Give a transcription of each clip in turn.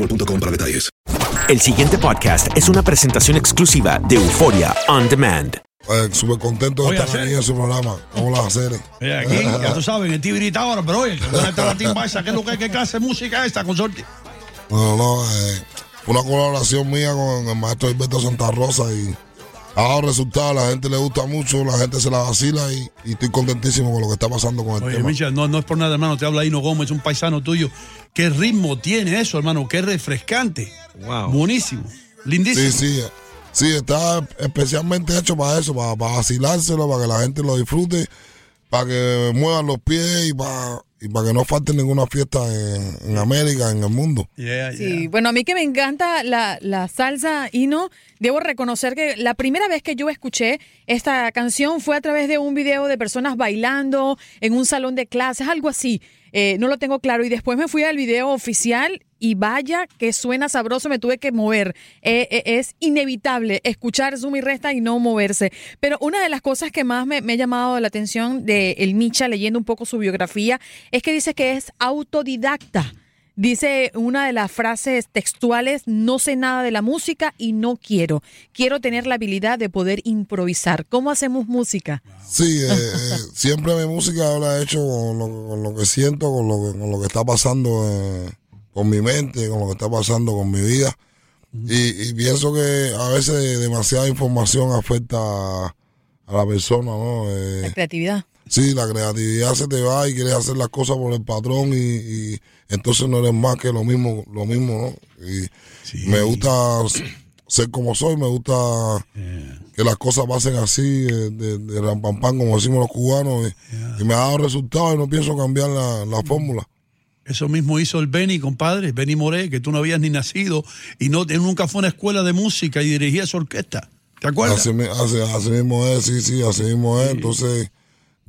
boostmobile.com para detalles. El siguiente podcast es una presentación exclusiva de Euforia On Demand. Eh, Súper contento de estar hacer- aquí en su programa. ¿Cómo las hacer? Oye, aquí, ya tú sabes, en el Tibirita ahora, pero oye, ¿dónde está la timba esa? ¿Qué es lo que hay que hacer música esta, consorte? No, no, eh, una colaboración mía con el maestro Alberto Santa Rosa y dado resultados. La gente le gusta mucho, la gente se la vacila y, y estoy contentísimo con lo que está pasando con el Oye, tema. Micha, no, no es por nada, hermano, te habla Hino Gómez, un paisano tuyo. ¿Qué ritmo tiene eso, hermano? Qué refrescante. Wow. Buenísimo. Lindísimo. Sí, sí. Sí, está especialmente hecho para eso, para, para vacilárselo, para que la gente lo disfrute, para que muevan los pies y para, y para que no falte ninguna fiesta en, en América, en el mundo. Yeah, Sí, yeah. bueno, a mí que me encanta la, la salsa y no, debo reconocer que la primera vez que yo escuché esta canción fue a través de un video de personas bailando en un salón de clases, algo así. Eh, no lo tengo claro. Y después me fui al video oficial y vaya que suena sabroso, me tuve que mover. Eh, eh, es inevitable escuchar Zoom y Resta y no moverse. Pero una de las cosas que más me, me ha llamado la atención de El Micha, leyendo un poco su biografía, es que dice que es autodidacta. Dice una de las frases textuales, no sé nada de la música y no quiero. Quiero tener la habilidad de poder improvisar. ¿Cómo hacemos música? Sí, eh, eh, siempre mi música la he hecho con lo, con lo que siento, con lo, que- con lo que está pasando eh, con mi mente, con lo que está pasando con mi vida. Y, y pienso que a veces demasiada información afecta a, a la persona, ¿no? Eh, La creatividad. Sí, la creatividad se te va y quieres hacer las cosas por el patrón y, y entonces no eres más que lo mismo, lo mismo, ¿no? Y me gusta ser como soy, me gusta que las cosas pasen así, eh, de, de ram pam pam, como decimos los cubanos, y, y me ha dado resultados y no pienso cambiar la, la fórmula. Eso mismo hizo el Benny, compadre, Benny Moré, que tú no habías ni nacido y no nunca fue a una escuela de música y dirigía su orquesta. ¿Te acuerdas? Así, mi- así- así mismo es, sí, sí, así mismo es. Entonces,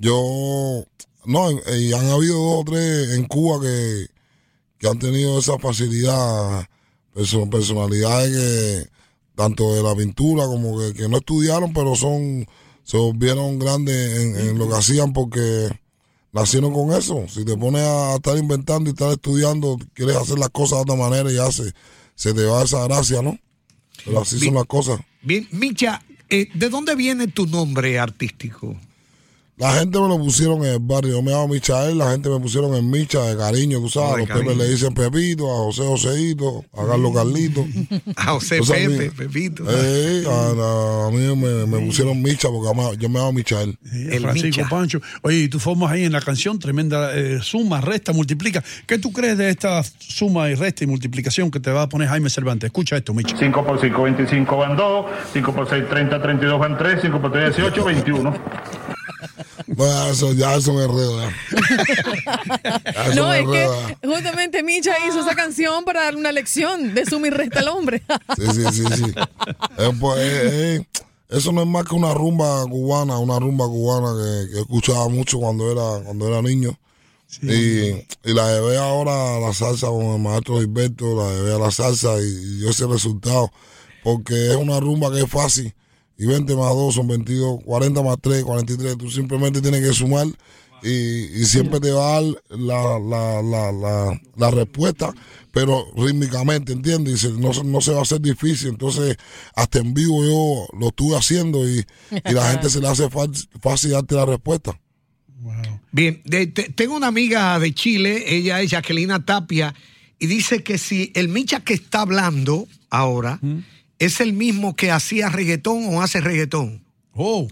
yo, no, y han habido dos o tres en Cuba que, que han tenido esa facilidad, perso- personalidades que, tanto de la pintura como que, que no estudiaron, pero son, se volvieron grandes en, en lo que hacían porque nacieron con eso. Si te pones a estar inventando y estar estudiando, quieres hacer las cosas de otra manera y ya se, se te va esa gracia, ¿no? Pero así son las cosas. Bien, Micha, eh, ¿de dónde viene tu nombre artístico? La gente me lo pusieron en el barrio. Yo me llamo Michael, la gente me pusieron en Micha de cariño, tú sabes. De los Pepes cariño. le dicen Pepito, a José Joséito, a Carlos Carlito. A José Tú sabes, Pepe, Pepito. Eh, a, a mí me, me pusieron Micha porque yo me llamo Michael. Eh, Francisco Pancho. Oye, y tú formas ahí en la canción tremenda eh, suma, resta, multiplica. ¿Qué tú crees de esta suma y resta y multiplicación que te va a poner Jaime Cervantes? Escucha esto, Micha. 5 por 5, 25 van 2. 5 por 6, 30, 32 van 3. 5 por 3, 18, 21. No, ya eso, ya eso me No, me es que justamente Micha hizo esa canción para dar una lección de suma y resta al hombre. Sí, sí, sí, sí. Eh, pues, eh, eh, eso no es más que una rumba cubana, una rumba cubana que, que escuchaba mucho cuando era, cuando era niño. Y, y la llevé ahora a la salsa con el maestro Gilberto, la llevé a la salsa y, y dio ese resultado. Porque es una rumba que es fácil. Y 20 más 2 son 22, 40 más 3, 43. Tú simplemente tienes que sumar y, y siempre te va a dar la, la, la, la, la respuesta, pero rítmicamente, ¿entiendes? Y se- no, se- no se va a hacer difícil. Entonces, hasta en vivo yo lo estuve haciendo y, y la gente se le hace fácil, fácil darte la respuesta. Bien, de- te- tengo una amiga de Chile, ella es Jacquelina Tapia, y dice que si el Micha que está hablando ahora es el mismo que hacía reggaetón o hace reggaetón. Oh.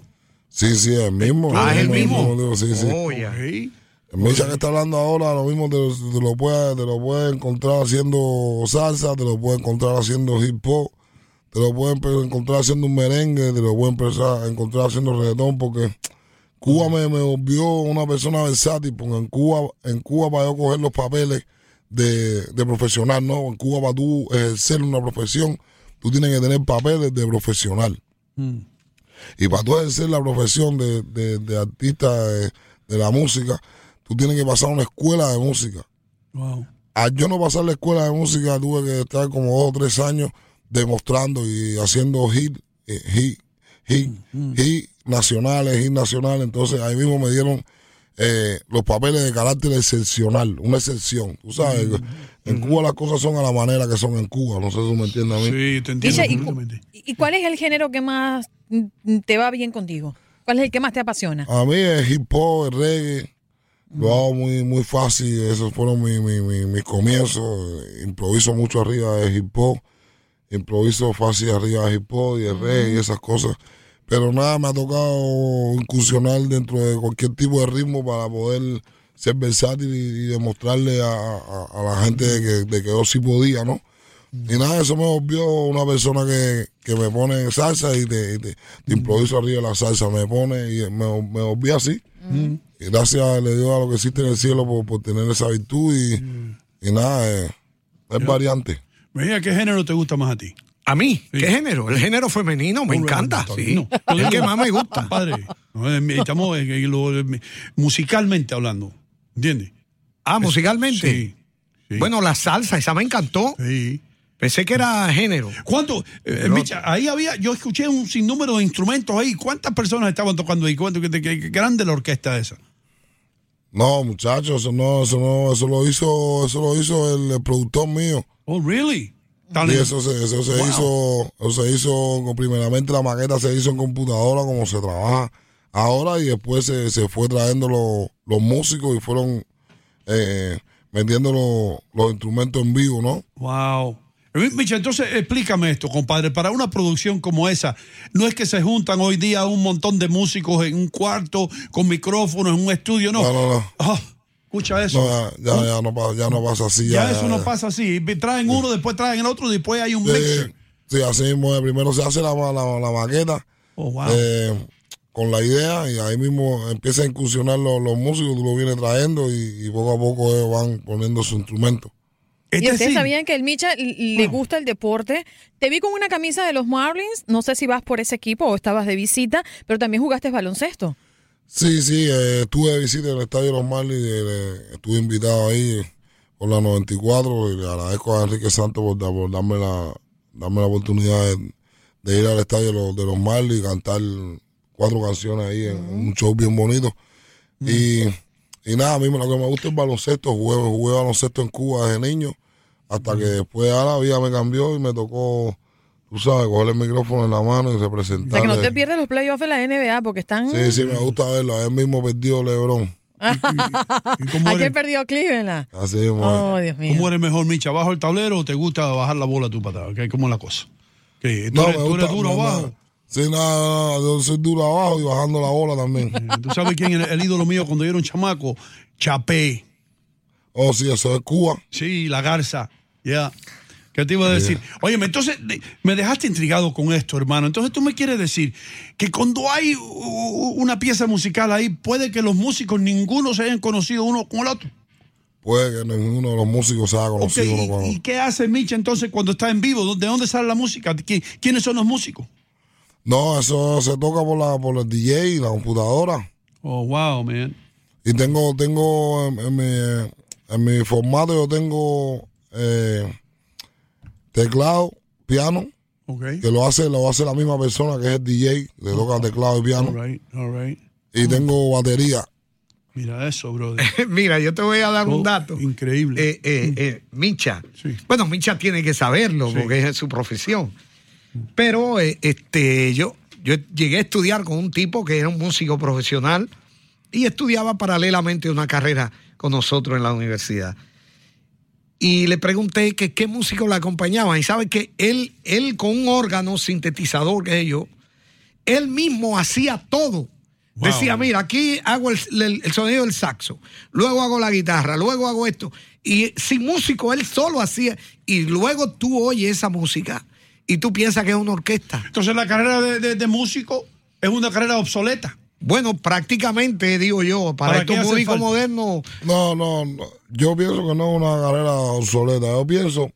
Sí, sí, el mismo. Ah, es el mismo. digo, sí, sí. Oh. El que está hablando ahora, lo mismo te, te lo puedes te lo puedes encontrar haciendo salsa, te lo puedes encontrar haciendo hip hop, te lo puedes encontrar haciendo un merengue, te lo puedes empezar a encontrar haciendo reggaetón, porque Cuba me, me volvió una persona versátil, porque en Cuba, en Cuba para yo coger los papeles de, de profesional, ¿no? En Cuba para tú ejercer una profesión, tú tienes que tener papeles de profesional. Y para tú ejercer la profesión de, de- de artista de, de la música, tú tienes que pasar una escuela de música. Wow. Al yo no pasar la escuela de música, tuve que estar como dos o tres años demostrando y haciendo hit, eh, hit, hit, hit nacionales, hit nacionales. Entonces ahí mismo me dieron eh, los papeles de carácter excepcional, una excepción. Tú sabes, en Cuba las cosas son a la manera que son en Cuba. No sé si tú me entiendes a mí. Sí, te Micha, ¿y, cu- y cuál es el género que más te va bien contigo? ¿Cuál es el que más te apasiona? A mí el hip hop, el reggae, lo hago muy, muy fácil. Esos fueron mi- mi- mi- mis comienzos. Improviso mucho arriba de hip hop. Improviso fácil arriba de hip hop y el reggae y esas cosas. Pero nada, me ha tocado incursionar dentro de cualquier tipo de ritmo para poder ser versátil y, y demostrarle a, a- a la gente de que, de que yo sí podía, ¿no? Y nada, eso me volvió una persona que, que me pone salsa y te, y te- te improviso arriba de la salsa. Me pone y me, me volví así. Y gracias le dio a lo que existe en el cielo por, por tener esa virtud y, y nada, eh, es variante. Mira, ¿qué género te gusta más a ti? ¿A mí? ¿Qué género? El género femenino, me encanta. Sí. No, Es el que más me gusta. Padre, no, eh, estamos lo- musicalmente hablando, ¿entiendes? Ah, musicalmente. Sí. sí. Bueno, la salsa, esa me encantó. Sí. Pensé que era género. ¿Cuánto? eh, Pero- Micha, ahí había, yo escuché un sinnúmero de instrumentos ahí. ¿Cuántas personas estaban tocando ahí? ¿Cuánto, qué, qué- qué grande la orquesta esa? No, muchachos, eso no, eso no, eso lo hizo, eso lo hizo el, el productor mío. Oh, really? Y eso se, eso se Wow. hizo, eso se hizo, primeramente la maqueta se hizo en computadora como se trabaja ahora y después se, se fue trayendo los, músicos y fueron eh, metiendo los, los instrumentos en vivo, ¿no? Wow. Eh, Micha, entonces explícame esto, compadre. Para una producción como esa, no es que se juntan hoy día un montón de músicos en un cuarto con micrófonos en un estudio, no. No, no, no. Ah, escucha eso. No, ya, ya, no pasa, ya no pasa así. ya, Ya, eso no pasa así. Traen uno, después traen el otro, después hay un Sí, mixer. sí, así mismo. Primero se hace la, la, la maqueta Oh, wow. eh, con la idea y ahí mismo empieza a incursionar los, los músicos, tú lo vienes trayendo y, y poco a poco ellos van poniendo su instrumento. Y ustedes sabían que el Micha le gusta el deporte. Te vi con una camisa de los Marlins. No sé si vas por ese equipo o estabas de visita, pero también jugaste baloncesto. Sí, sí, eh, estuve de visita en el estadio de los Marlins, eh, eh, estuve invitado ahí por la 94 y le agradezco a Enrique Santos por, da- por darme la darme la oportunidad de, de ir al estadio de los, de los Marlins y cantar cuatro canciones ahí en un show bien bonito. Y, y nada, a mí lo que me gusta es el baloncesto, jugué, jugué baloncesto en Cuba desde niño, hasta que después a la vida me cambió y me tocó tú sabes, coger el micrófono en la mano y O representar. sea, que no te pierdas los playoffs de la NBA porque están... Sí, sí, me gusta verlo. Ayer mismo perdió LeBron. Ayer perdió Cleveland. Así mismo. Oh, Dios mío. ¿Cómo eres mejor, Micha? ¿Bajo el tablero o te gusta bajar la bola tú para atrás? ¿Qué- ¿Cómo es la cosa? ¿Qué, ¿Tú, No, eres, me tú eres duro no, abajo? No. Sí, nada, nada, yo soy duro abajo y bajando la bola también. ¿Tú sabes quién es el ídolo mío cuando yo era un chamaco? Chapé. Oh, sí, eso es Cuba. Sí, la garza. Ya. ¿Qué te iba a decir? Óyeme, entonces me dejaste intrigado con esto, hermano. Entonces tú me quieres decir que cuando hay una pieza musical ahí, puede que los músicos ninguno se hayan conocido uno con el otro. Puede que ninguno de los músicos se haya conocido uno ¿y, con y qué hace Micha entonces cuando está en vivo? ¿De dónde sale la música? ¿Qui- ¿Quiénes son los músicos? No, eso se toca por la por el DJ y la computadora. Oh, wow, man. Y tengo, tengo en, en mi, en mi formato yo tengo eh, teclado, piano, Ok. que lo hace, lo hace la misma persona que es el DJ, le toca teclado y piano. All right, all right. Y tengo batería. Mira eso, brother. Mira, yo te voy a dar un Oh, dato. Increíble. Eh, eh, eh, Micha. Sí. Bueno, Micha tiene que saberlo Sí. porque es su profesión. Pero eh, este, yo, yo llegué a estudiar con un tipo que era un músico profesional y estudiaba paralelamente una carrera con nosotros en la universidad. Y le pregunté que qué músico le acompañaban. Y sabe que él, él con un órgano sintetizador que es yo, él mismo hacía todo. Wow. Decía, mira, aquí hago el, el- el sonido del saxo, luego hago la guitarra, luego hago esto. Y sin músico, él solo hacía. Y luego tú oyes esa música y tú piensas que es una orquesta. Entonces la carrera de, de- de músico es una carrera obsoleta. Bueno, prácticamente, digo yo, para, ¿Para estos músicos modernos, No, no, no, yo pienso que no es una carrera obsoleta. Yo pienso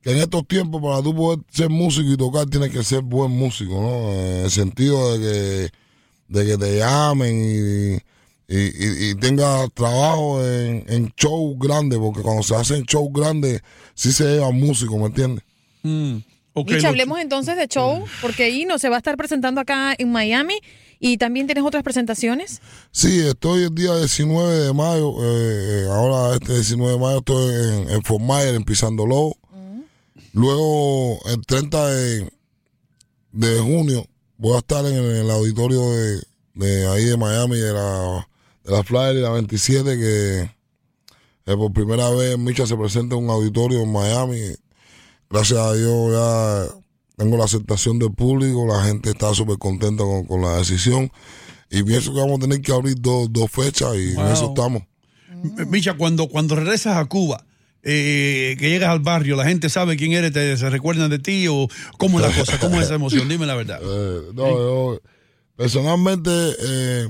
que en estos tiempos para tú poder ser músico y tocar tienes que ser buen músico, ¿no? En el sentido de que, de que te llamen y, y, y- y tengas trabajo en, en shows grandes, porque cuando se hacen shows grandes sí se llevan músicos, ¿me entiendes? Mm. Ok, Micha, lo- hablemos entonces de show, porque Ino se va a estar presentando acá en Miami y también tienes otras presentaciones. Sí, estoy el día 19 de mayo, eh, eh, ahora este 19 de mayo estoy en, en Fort Myers, en Pisando Lobo. Luego, el 30 de, de junio, voy a estar en el, en el auditorio de, de ahí de Miami, de la, de la Flyer y la 27, que eh, por primera vez Micha se presenta en un auditorio en Miami. Gracias a Dios ya tengo la aceptación del público, la gente está súper contenta con, con la decisión. Y pienso que vamos a tener que abrir dos, dos fechas y en eso estamos. Micha, cuando, cuando regresas a Cuba, eh, que llegas al barrio, la gente sabe quién eres, te, se recuerdan de ti o cómo es la cosa, cómo es esa emoción, dime la verdad. Eh, no, yo, personalmente, eh,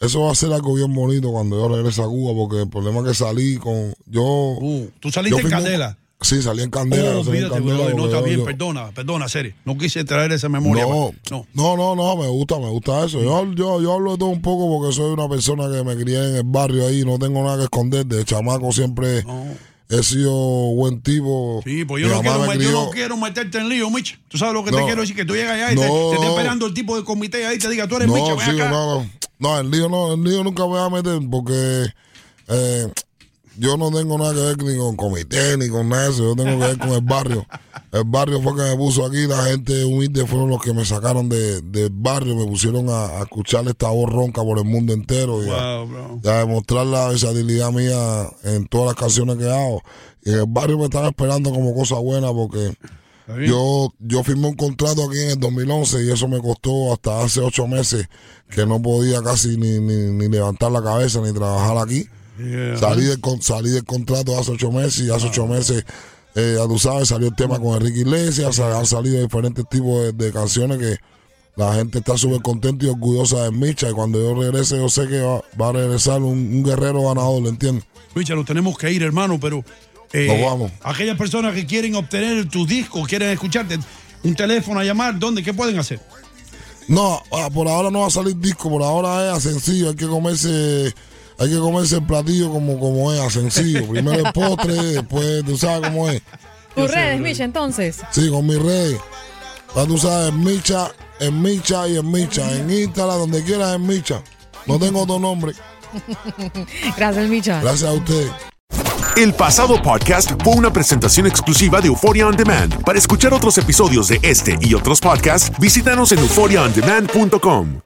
eso va a ser algo bien bonito cuando yo regrese a Cuba, porque el problema es que salí con. Yo. Uh, ¿Tú saliste yo en Candela? Sí, salí en Candela. Oh, en Candela no está bien, yo- perdona, perdona, serio. No quise traer esa memoria. No, no. no, no, no, me gusta, me gusta eso. Yo, yo, yo hablo de todo un poco porque soy una persona que me crié en el barrio ahí, no tengo nada que esconder. De chamaco siempre he sido buen tipo. Sí, pues yo no, quiero, yo no quiero meterte en lío, Micha. Tú sabes lo que te quiero decir, que tú llegas allá y te, te está esperando el tipo de comité ahí y te diga, tú eres Micha, sí, acá. no, no, no, el lío no, el lío nunca me voy a meter porque eh, yo no tengo nada que ver ni con comité ni con nada de eso, yo tengo que ver con el barrio. El barrio fue que me puso aquí, la gente humilde fueron los que me sacaron de- del barrio, me pusieron a, a escuchar esta voz ronca por el mundo entero y a, Wow, bro. y a demostrar la versatilidad mía en todas las canciones que hago. Y en el barrio me están esperando como cosa buena porque yo, yo firmé un contrato aquí en el 2011 y eso me costó hasta hace ocho meses que no podía casi ni, ni, ni levantar la cabeza ni trabajar aquí. Yeah. Salí, del, salí del contrato hace ocho meses y hace ocho meses, eh, ya tú sabes, salió el tema con Enrique Iglesias, han salido diferentes tipos de, de canciones que la gente está súper contenta y orgullosa de Micha y cuando yo regrese yo sé que va, va a regresar un, un guerrero ganador, ¿le entiendes? Micha, nos tenemos que ir, hermano, pero eh, Nos vamos. aquellas personas que quieren obtener tus discos, quieren escucharte, un teléfono a llamar, ¿dónde? ¿Qué pueden hacer? No, ah, por ahora no va a salir disco, por ahora es sencillo, hay que comerse, hay que comerse el platillo como, como es, a sencillo. Primero el postre, después tú sabes cómo es. Tus redes, Micha, entonces. Sí, con mis redes. Ya tú sabes, en Micha, en Micha y en Micha. En Instagram, donde quieras, en Micha. No tengo otro nombre. Gracias, Micha. Gracias a ustedes. El pasado podcast fue una presentación exclusiva de Euphoria On Demand. Para escuchar otros episodios de este y otros podcasts, visítanos en euphoriaondemand.com.